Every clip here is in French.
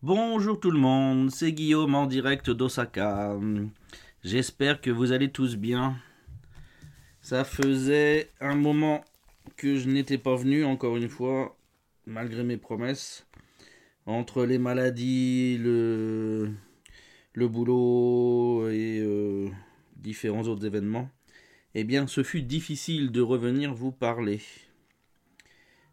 Bonjour tout le monde, c'est Guillaume en direct d'Osaka. J'espère que vous allez tous bien. Ça faisait un moment que je n'étais pas venu, encore une fois, malgré mes promesses. Entre les maladies, le, le boulot et euh, différents autres événements, eh bien, ce fut difficile de revenir vous parler.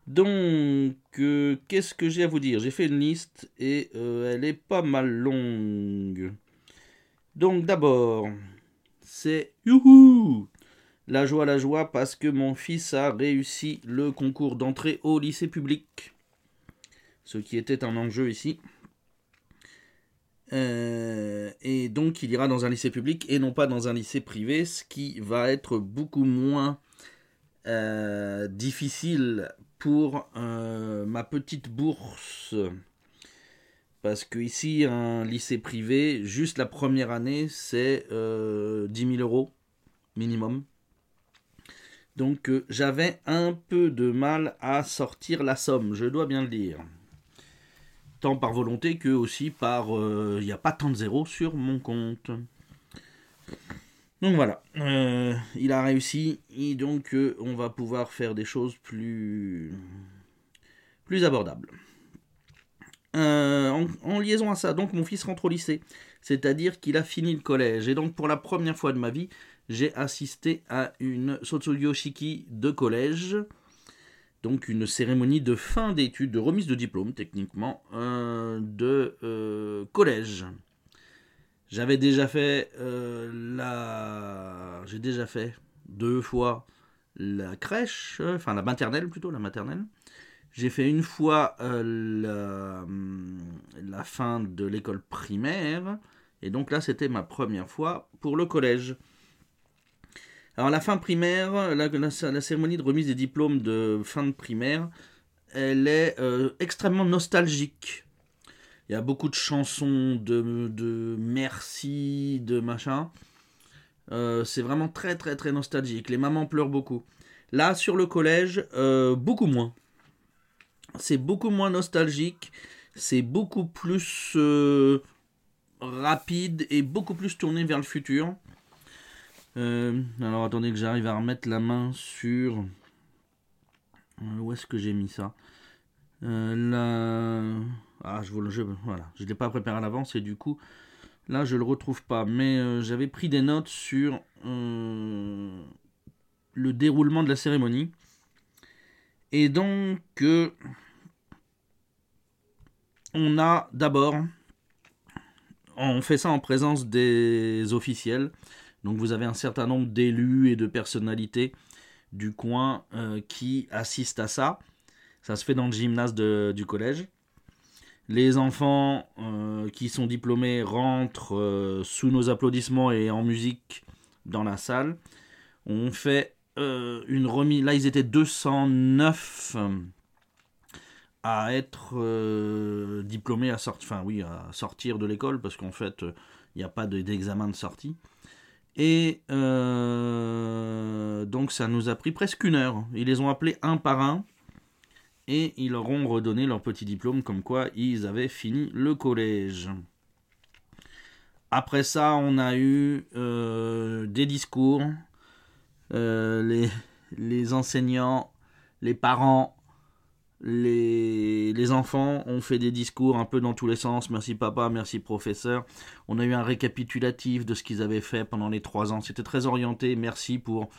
Donc, euh, qu'est-ce que j'ai à vous dire? J'ai fait une liste et euh, elle est pas mal longue. Donc, d'abord, c'est youhou La joie, la joie, parce que mon fils a réussi le concours d'entrée au lycée public. Ce qui était un enjeu ici. Euh, et donc, il ira dans un lycée public et non pas dans un lycée privé, ce qui va être beaucoup moins difficile pour euh, ma petite bourse. Parce que ici, un lycée privé, juste la première année, c'est euh, 10 000 euros minimum. Donc euh, j'avais un peu de mal à sortir la somme, je dois bien le dire. Tant par volonté que aussi par... Euh, il n'y a pas tant de zéros sur mon compte. Donc voilà, euh, il a réussi et donc euh, on va pouvoir faire des choses plus, plus abordables. Euh, en, liaison à ça, donc mon fils rentre au lycée, c'est-à-dire qu'il a fini le collège. Et donc pour la première fois de ma vie, j'ai assisté à une Sotsuyoshiki de collège, donc une cérémonie de fin d'études, de remise de diplôme techniquement, de collège. J'avais déjà fait euh, la. J'ai déjà fait deux fois la crèche, euh, enfin la maternelle plutôt, la maternelle. J'ai fait une fois euh, la, fin de l'école primaire. Et donc là, c'était ma première fois pour le collège. Alors la fin primaire, la, cérémonie de remise des diplômes de fin de primaire, elle est extrêmement nostalgique. Il y a beaucoup de chansons de, de merci, de machin. Euh, c'est vraiment très très très nostalgique. Les mamans pleurent beaucoup. Là, sur le collège, euh, beaucoup moins. C'est beaucoup moins nostalgique. C'est beaucoup plus euh, rapide et beaucoup plus tourné vers le futur. alors attendez que j'arrive à remettre la main sur... Où est-ce que j'ai mis ça? Là... Ah, je, je, voilà, je ne l'ai pas préparé à l'avance et du coup, là, je ne le retrouve pas. Mais euh, j'avais pris des notes sur euh, le déroulement de la cérémonie. Et donc, euh, on a d'abord, on fait ça en présence des officiels. Donc, vous avez un certain nombre d'élus et de personnalités du coin qui assistent à ça. Ça se fait dans le gymnase du collège. Les enfants euh, qui sont diplômés rentrent euh, sous nos applaudissements et en musique dans la salle. On fait euh, une remise. Là, ils étaient 209 à être diplômés à sortir. De l'école parce qu'en fait, il n'y a pas d'examen de sortie. Et donc, ça nous a pris presque une heure. Ils les ont appelés un par un et ils leur ont redonné leur petit diplôme comme quoi ils avaient fini le collège. Après ça, on a eu euh, des discours. Euh, les, enseignants, les parents, les, les, enfants ont fait des discours un peu dans tous les sens. Merci papa, merci professeur. On a eu un récapitulatif de ce qu'ils avaient fait pendant les trois ans. C'était très orienté. Merci pour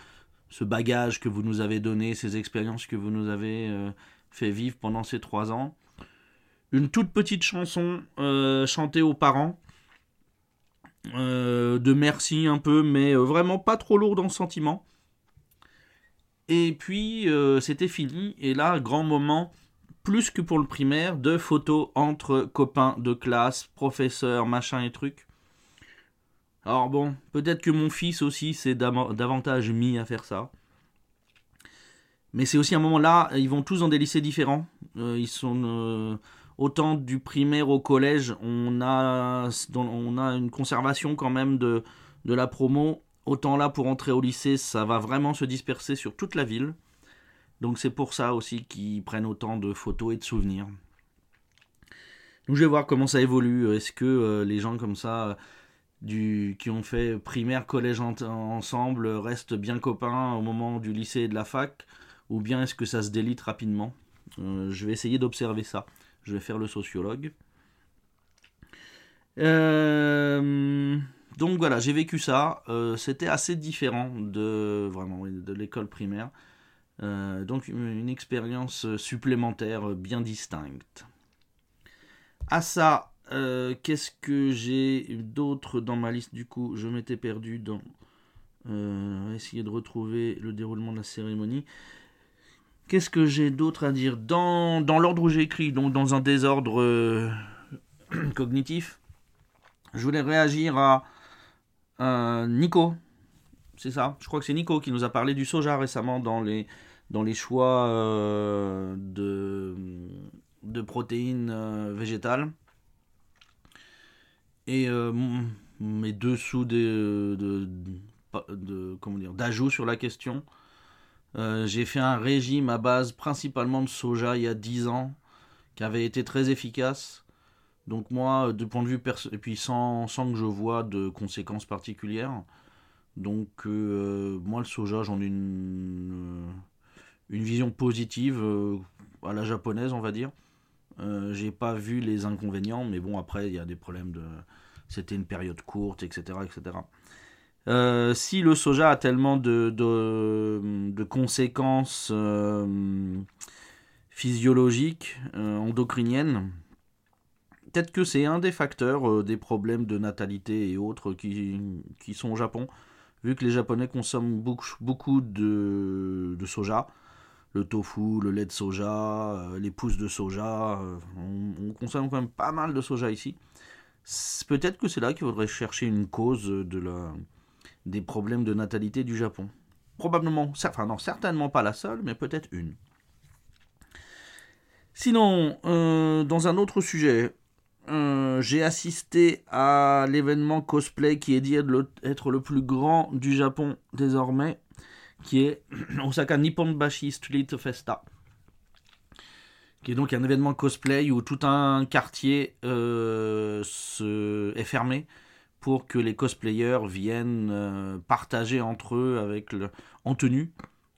ce bagage que vous nous avez donné, ces expériences que vous nous avez euh, fait vivre pendant ces trois ans. Une toute petite chanson euh, chantée aux parents. Euh, de merci un peu, mais euh, vraiment pas trop lourd dans le sentiment. Et puis c'était fini, et là, grand moment, plus que pour le primaire, de photos entre copains de classe, professeurs, machin et trucs. Alors bon, peut-être que mon fils aussi s'est davantage mis à faire ça. Mais c'est aussi un moment là, ils vont tous dans des lycées différents. Euh, ils sont euh, autant du primaire au collège, on a, on a une conservation quand même de, de la promo. Autant là pour entrer au lycée, ça va vraiment se disperser sur toute la ville. Donc c'est pour ça aussi qu'ils prennent autant de photos et de souvenirs. Donc je vais voir comment ça évolue. Est-ce que les gens comme ça du, qui ont fait primaire, collège ensemble restent bien copains au moment du lycée et de la fac? Ou bien est-ce que ça se délite rapidement Je vais essayer d'observer ça. Je vais faire le sociologue. Euh, donc voilà, j'ai vécu ça. Euh, c'était assez différent de vraiment de l'école primaire. Euh, donc une expérience supplémentaire bien distincte. À ça, qu'est-ce que j'ai d'autre dans ma liste? Du coup Je m'étais perdu dans essayer de retrouver le déroulement de la cérémonie. Qu'est-ce que j'ai d'autre à dire Dans, dans l'ordre où j'ai écrit, donc dans un désordre cognitif, je voulais réagir à Nico. C'est ça, je crois que c'est Nico qui nous a parlé du soja récemment dans les, dans les choix euh, de, de protéines euh, végétales. Et euh, mes dessous de, de, de d'ajout sur la question. J'ai fait un régime à base principalement de soja il y a 10 ans qui avait été très efficace donc moi, de point de vue perso et puis sans, que je vois de conséquences particulières. Donc euh, moi le soja, j'en ai une, euh, vision positive euh, à la japonaise, on va dire. J'ai pas vu les inconvénients, mais bon après il y a des problèmes de, c'était une période courte, etc., etc. si le soja a tellement de, conséquences physiologiques, endocriniennes, peut-être que c'est un des facteurs euh, des problèmes de natalité et autres qui, sont au Japon, vu que les Japonais consomment beaucoup, de, soja, le tofu, le lait de soja, euh, les pousses de soja, euh, on, consomme quand même pas mal de soja ici. Peut-être que c'est là qu'il faudrait chercher une cause de la, des problèmes de natalité du Japon. Probablement, enfin non, certainement pas la seule, mais peut-être une. Sinon, dans un autre sujet, euh, j'ai assisté à l'événement cosplay qui est dit être le plus grand du Japon désormais, qui est Osaka Nipponbashi Street Festa. Qui est donc un événement cosplay où tout un quartier euh, est fermé pour que les cosplayers viennent euh, partager entre eux avec en tenue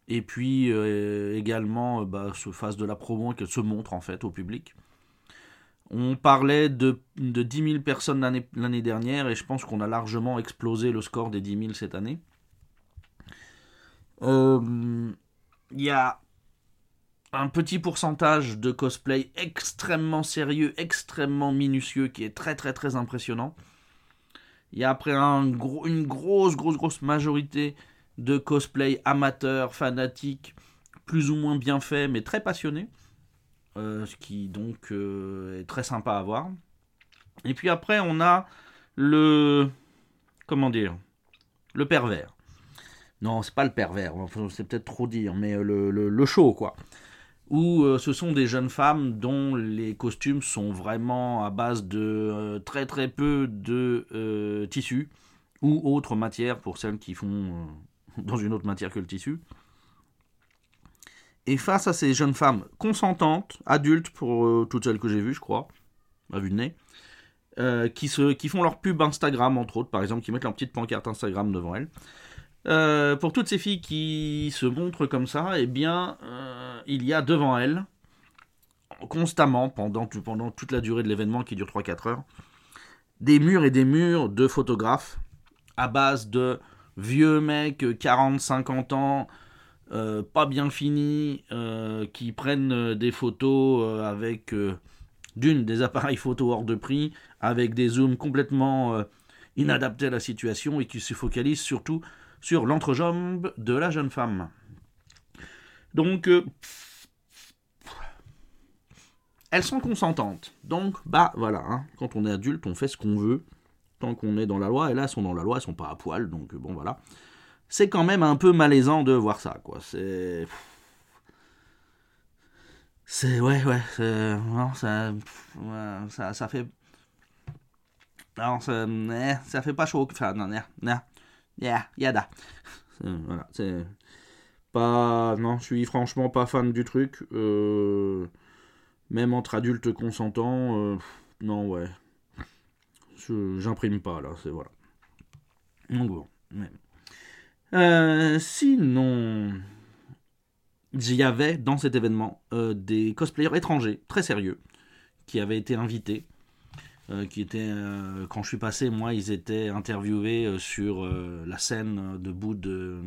et puis également bah, se fassent de la promo et qu'elles se montrent en fait au public. On parlait de, de 10 000 personnes l'année dernière et je pense qu'on a largement explosé le score des 10 000 cette année. Euh, il y a un petit pourcentage de cosplay extrêmement sérieux, extrêmement minutieux, qui est très très très impressionnant. Il y a après une grosse grosse grosse majorité de cosplay amateurs, fanatiques, plus ou moins bien faits, mais très passionnés. Euh, ce qui donc euh, est très sympa à voir. Et puis après, on a le. Comment dire Le pervers. Non, c'est pas le pervers, c'est peut-être trop dire, mais le, le, show, quoi. Où euh, ce sont des jeunes femmes dont les costumes sont vraiment à base de très très peu de tissu ou autre matière pour celles qui font dans une autre matière que le tissu. Et face à ces jeunes femmes consentantes, adultes pour euh, toutes celles que j'ai vues, je crois, à vue de nez, euh, qui, se, qui font leur pub Instagram, entre autres, par exemple, qui mettent leur petite pancarte Instagram devant elles. Euh, pour toutes ces filles qui se montrent comme ça, eh bien, il y a devant elles, constamment, pendant, toute la durée de l'événement qui dure 3-4 heures, des murs et des murs de photographes à base de vieux mecs, 40-50 ans, euh, pas bien finis, euh, qui prennent euh, des photos avec d'une des appareils photo hors de prix, avec des zooms complètement inadaptés à la situation et qui se focalisent surtout sur l'entrejambe de la jeune femme. Donc, elles sont consentantes. Donc, bah voilà, hein, quand on est adulte, on fait ce qu'on veut, tant qu'on est dans la loi, et là, elles sont dans la loi, elles sont pas à poil, donc bon voilà c'est quand même un peu malaisant de voir ça, quoi. C'est. C'est. Ouais, ouais. Non, ça, ça. Ça fait. Non, ça, ça fait pas chaud. Enfin, non, non, non. Yeah, yada. Voilà, c'est. Pas. Non, je suis franchement pas fan du truc. Euh, même entre adultes consentants, euh, non, ouais. J'imprime pas, là, c'est voilà. Donc bon. Euh, sinon, il y avait dans cet événement euh, des cosplayers étrangers, très sérieux, qui avaient été invités. Euh, qui étaient, quand je suis passé, moi, ils étaient interviewés sur la scène de bout de,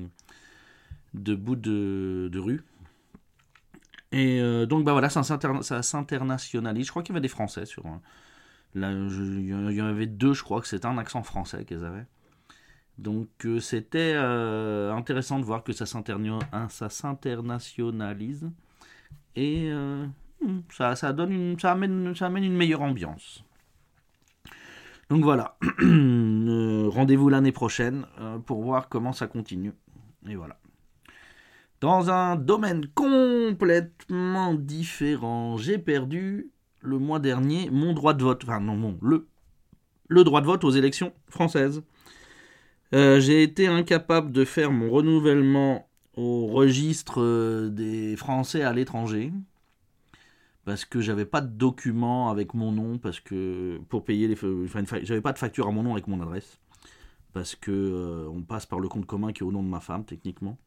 de, bout de, rue. Et donc, bah voilà, ça s'internationalise. Je crois qu'il y avait des Français sur. Là, il y en avait deux, je crois que c'était un accent français qu'ils avaient. Donc euh, c'était euh, intéressant de voir que ça s'internationalise et euh, hmm, ça, ça, donne une, ça, amène, ça amène une meilleure ambiance. Donc voilà, rendez-vous l'année prochaine pour voir comment ça continue. Et voilà. Dans un domaine complètement différent, j'ai perdu le mois dernier mon droit de vote, enfin non, le, le droit de vote aux élections françaises. Euh, j'ai été incapable de faire mon renouvellement au registre euh, des Français à l'étranger parce que j'avais pas de document avec mon nom parce que pour payer les j'avais pas de facture à mon nom avec mon adresse parce que euh, on passe par le compte commun qui est au nom de ma femme techniquement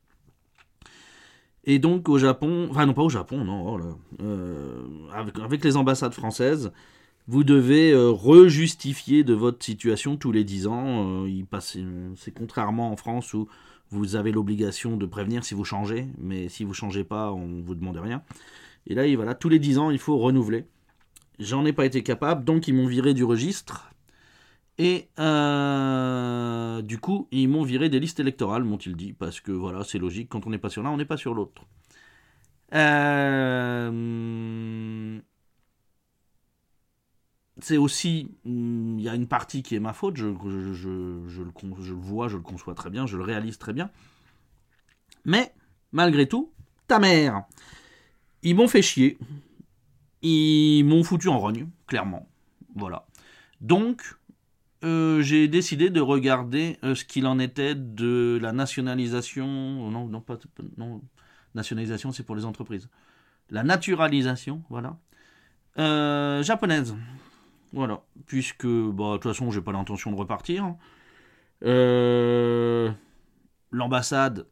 et donc au Japon enfin non pas au Japon non oh avec, avec, les ambassades françaises vous devez euh, rejustifier de votre situation tous les 10 ans. Euh, c'est contrairement en France où vous avez l'obligation de prévenir si vous changez, mais si vous changez pas, on vous demande rien. Et là, voilà, tous les 10 ans, il faut renouveler. J'en ai pas été capable, donc ils m'ont viré du registre. Et euh, du coup, ils m'ont viré des listes électorales, m'ont-ils dit, parce que voilà, c'est logique, quand on n'est pas sur l'un, on n'est pas sur l'autre. Euh, c'est aussi, hmm, il y a une partie qui est ma faute, je, je, le, vois, je le conçois très bien, je le réalise très bien. Mais, malgré tout, ta mère, ils m'ont fait chier, ils m'ont foutu en rogne, clairement. Voilà. Donc, euh, j'ai décidé de regarder euh, ce qu'il en était de la nationalisation. Non, non, pas. Non, nationalisation, c'est pour les entreprises. La naturalisation, voilà. Euh, japonaise. Voilà. Puisque, bah, de toute façon, j'ai pas l'intention de repartir. Euh, l'ambassade,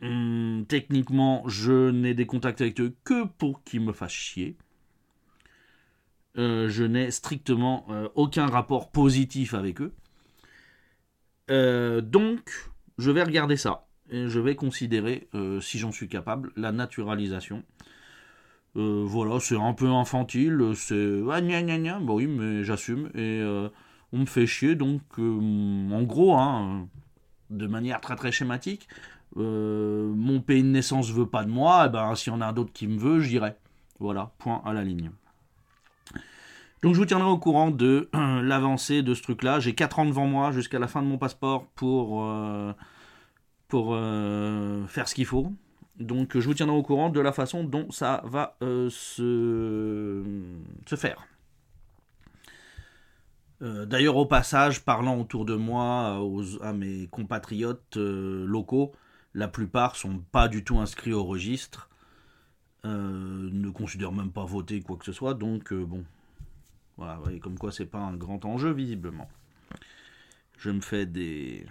hmm, techniquement, je n'ai des contacts avec eux que pour qu'ils me fassent chier. Euh, je n'ai strictement euh, aucun rapport positif avec eux. donc, je vais regarder ça. Et je vais considérer, si j'en suis capable, la naturalisation. Euh, voilà, c'est un peu infantile, c'est ah, gna gna gna, bah oui, mais j'assume et euh, on me fait chier donc euh, en gros, hein, de manière très très schématique, mon pays de naissance veut pas de moi, et ben s'il y en a un d'autre qui me veut, j'irai. Voilà, point à la ligne. Donc je vous tiendrai au courant de l'avancée de ce truc-là. J'ai 4 ans devant moi jusqu'à la fin de mon passeport pour, pour faire ce qu'il faut. Donc je vous tiendrai au courant de la façon dont ça va euh, se, faire. Euh, d'ailleurs, au passage, parlant autour de moi à mes compatriotes euh, locaux, la plupart sont pas du tout inscrits au registre, ne considèrent même pas voter quoi que ce soit, donc bon, voilà, comme quoi c'est pas un grand enjeu visiblement. Je me fais des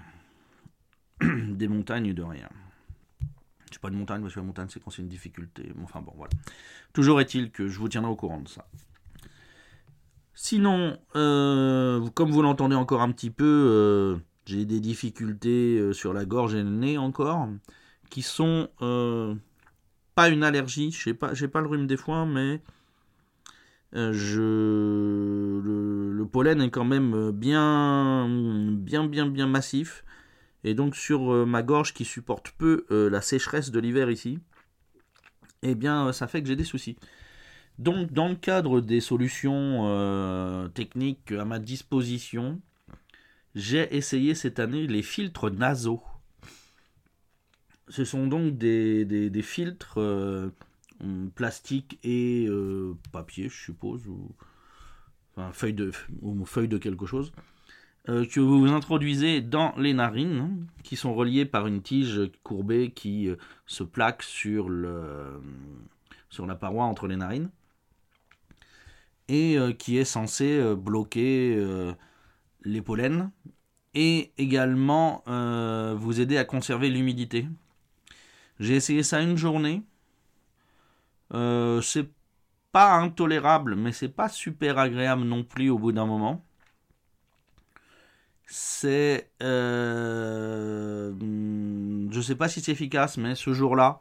des montagnes de rien c'est pas une montagne, parce que la montagne, c'est quand c'est une difficulté. Enfin bon, voilà. Toujours est-il que je vous tiendrai au courant de ça. Sinon, euh, comme vous l'entendez encore un petit peu, euh, j'ai des difficultés euh, sur la gorge et le nez encore, qui sont pas une allergie. Je sais pas, j'ai pas le rhume des foins, mais je le, le, pollen est quand même bien, bien, bien, bien massif. Et donc sur euh, ma gorge qui supporte peu euh, la sécheresse de l'hiver ici, eh bien euh, ça fait que j'ai des soucis. Donc dans le cadre des solutions techniques à ma disposition, j'ai essayé cette année les filtres nasaux. Ce sont donc des, des, filtres plastiques et papier, je suppose, ou enfin, feuille de, de quelque chose, euh, que vous introduisez dans les narines, qui sont reliées par une tige courbée qui euh, se plaque sur, le, sur la paroi entre les narines. et qui est censé bloquer les pollens et également vous aider à conserver l'humidité. J'ai essayé ça une journée. c'est pas intolérable, mais c'est pas super agréable non plus au bout d'un moment. C'est. Euh, je sais pas si c'est efficace, mais ce jour-là,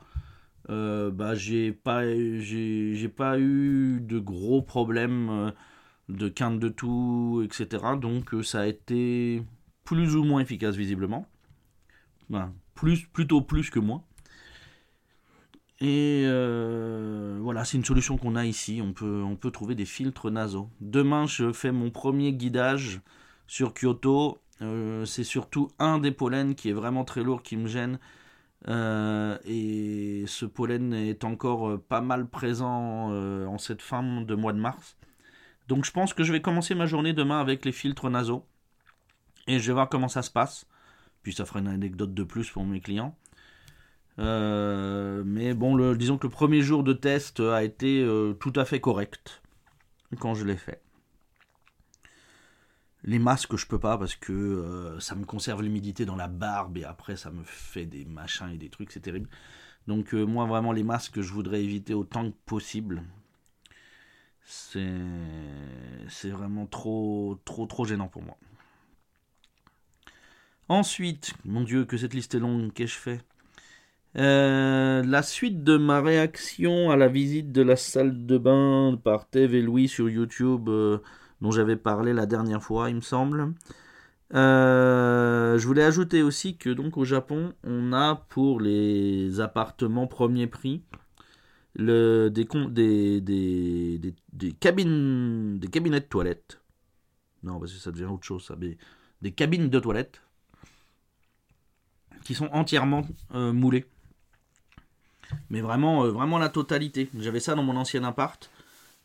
euh, bah, j'ai pas, j'ai, pas eu de gros problèmes euh, de quinte de tout, etc. Donc ça a été plus ou moins efficace visiblement. plus, plutôt plus que moins. Et euh, voilà, c'est une solution qu'on a ici. On peut, on peut trouver des filtres nasaux. Demain, je fais mon premier guidage sur Kyoto. Euh, c'est surtout un des pollens qui est vraiment très lourd qui me gêne. Euh, et ce pollen est encore pas mal présent en cette fin de mois de mars. Donc je pense que je vais commencer ma journée demain avec les filtres nasaux. Et je vais voir comment ça se passe. Puis ça fera une anecdote de plus pour mes clients. Euh, mais bon, disons que le premier jour de test a été euh, tout à fait correct quand je l'ai fait. Les masques, je peux pas parce que euh, ça me conserve l'humidité dans la barbe et après ça me fait des machins et des trucs, c'est terrible. Donc moi vraiment les masques, je voudrais éviter autant que possible. C'est vraiment trop trop trop gênant pour moi. Ensuite, mon Dieu, que cette liste est longue, qu'ai-je fait? Euh, la suite de ma réaction à la visite de la salle de bain par Tev et Louis sur YouTube, euh, dont j'avais parlé la dernière fois, il me semble. Euh, je voulais ajouter aussi que donc au Japon, on a pour les appartements premier prix le, des, cabines, des cabinets de toilettes. Non, parce que ça devient autre chose, ça. des cabines de toilettes qui sont entièrement moulées mais vraiment, euh, vraiment la totalité. J'avais ça dans mon ancien appart.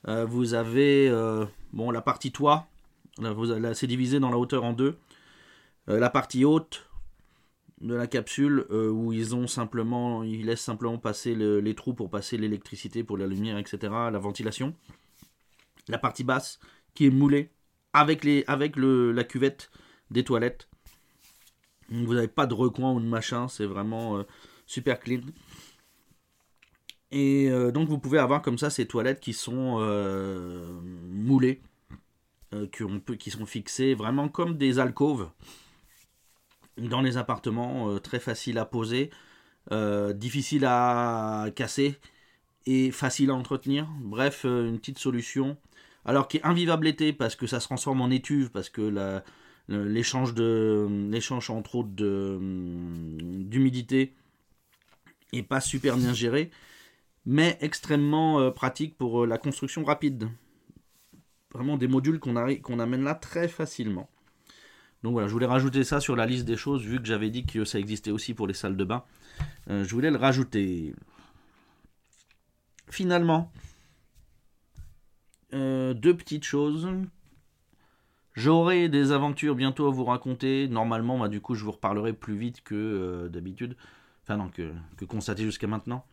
Euh, vous avez euh, bon, la partie toit, là, c'est divisé dans la hauteur en deux. la partie haute de la capsule où ils ont simplement, ils laissent simplement passer les trous pour passer l'électricité, pour la lumière, etc., la ventilation. La partie basse qui est moulée avec, les, avec le, la cuvette des toilettes. Vous n'avez pas de recoin ou de machin, c'est vraiment super clean. Et euh, donc vous pouvez avoir comme ça ces toilettes qui sont euh, moulées, euh, qui sont fixées vraiment comme des alcôves dans les appartements, très faciles à poser, difficiles à casser et facile à entretenir. Bref, une petite solution. Alors qui est invivable l'été parce que ça se transforme en étuve, parce que l'échange entre autres d'humidité est pas super bien géré mais extrêmement euh, pratique pour euh, la construction rapide. Vraiment des modules qu'on amène là très facilement. Donc voilà, je voulais rajouter ça sur la liste des choses, vu que j'avais dit que ça existait aussi pour les salles de bain. Euh, je voulais le rajouter. Finalement, deux petites choses. J'aurai des aventures bientôt à vous raconter. Normalement, bah, du coup, je vous reparlerai plus vite que d'habitude. Enfin non, que, que constaté jusqu'à maintenant.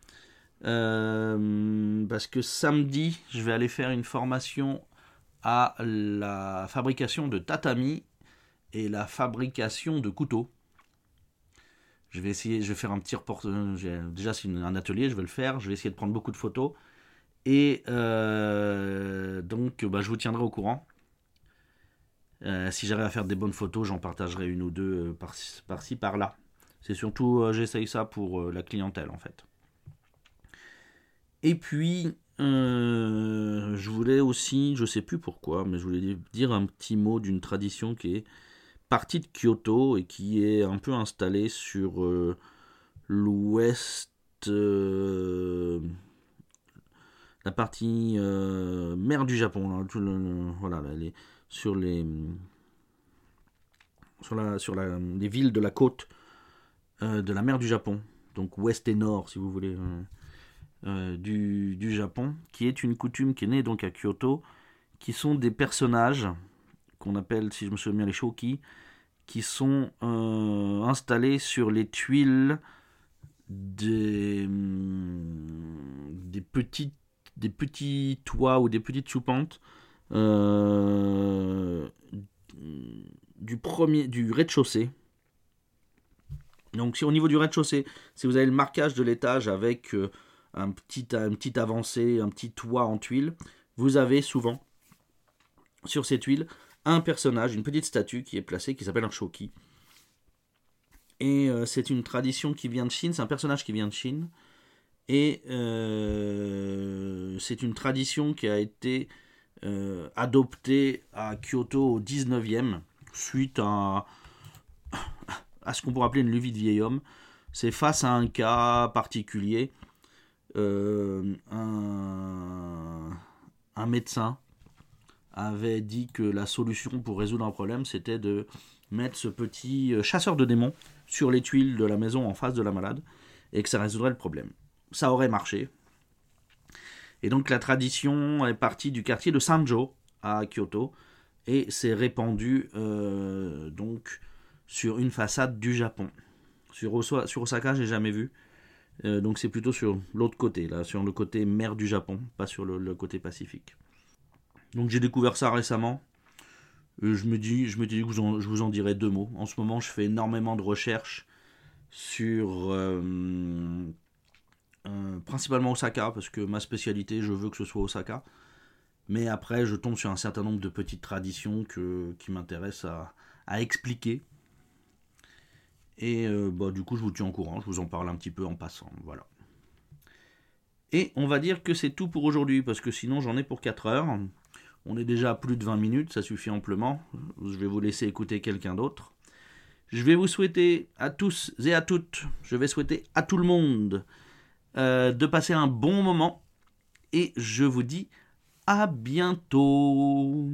Euh, parce que samedi, je vais aller faire une formation à la fabrication de tatami et la fabrication de couteaux. Je vais essayer, je vais faire un petit reportage. Déjà, c'est un atelier, je vais le faire. Je vais essayer de prendre beaucoup de photos. Et euh, donc, bah, je vous tiendrai au courant. Euh, si j'arrive à faire des bonnes photos, j'en partagerai une ou deux par-ci, par-là. C'est surtout, j'essaye ça pour la clientèle en fait. Et puis, euh, je voulais aussi, je sais plus pourquoi, mais je voulais dire un petit mot d'une tradition qui est partie de Kyoto et qui est un peu installée sur euh, l'ouest, euh, la partie mer du Japon, voilà, sur les sur la sur la, les villes de la côte de la mer du Japon, donc ouest et nord, si vous voulez. Euh, du, Japon, qui est une coutume qui est née donc à Kyoto, qui sont des personnages qu'on appelle, si je me souviens bien, les shoki, qui sont euh, installés sur les tuiles des, des, petites, petits toits ou des petites soupentes euh, du, premier, du rez-de-chaussée. Donc si au niveau du rez-de-chaussée, si vous avez le marquage de l'étage avec euh, un petit, une petite avancée, un petit toit en tuiles, vous avez souvent sur ces tuiles un personnage, une petite statue qui est placée, qui s'appelle un shoki. Et euh, c'est une tradition qui vient de Chine, c'est un personnage qui vient de Chine. Et euh, c'est une tradition qui a été euh, adoptée à Kyoto au 19e, suite à, ce qu'on pourrait appeler une levée de vieil homme. C'est face à un cas particulier. un médecin avait dit que la solution pour résoudre un problème, c'était de mettre ce petit euh, chasseur de démons sur les tuiles de la maison en face de la malade, et que ça résoudrait le problème. Ça aurait marché. Et donc la tradition est partie du quartier de Sanjo à Kyoto, et s'est répandue euh, donc sur une façade du Japon. Sur, Osaka, sur Osaka, j'ai jamais vu. Euh, donc c'est plutôt sur l'autre côté, là, sur le côté mer du Japon, pas sur le côté pacifique. Donc j'ai découvert ça récemment. Euh, je me dis, je me dis que je vous en dirai deux mots. En ce moment, je fais énormément de recherches sur euh, euh, principalement Osaka parce que ma spécialité, je veux que ce soit Osaka. Mais après, je tombe sur un certain nombre de petites traditions que, qui m'intéressent à, expliquer. Et bah, du coup, je vous tiens au courant. Je vous en parle un petit peu en passant. Voilà. Et on va dire que c'est tout pour aujourd'hui parce que sinon, j'en ai pour 4 heures. On est déjà à plus de 20 minutes, ça suffit amplement. Je vais vous laisser écouter quelqu'un d'autre. Je vais vous souhaiter à tous et à toutes, je vais souhaiter à tout le monde euh, de passer un bon moment. Et je vous dis à bientôt.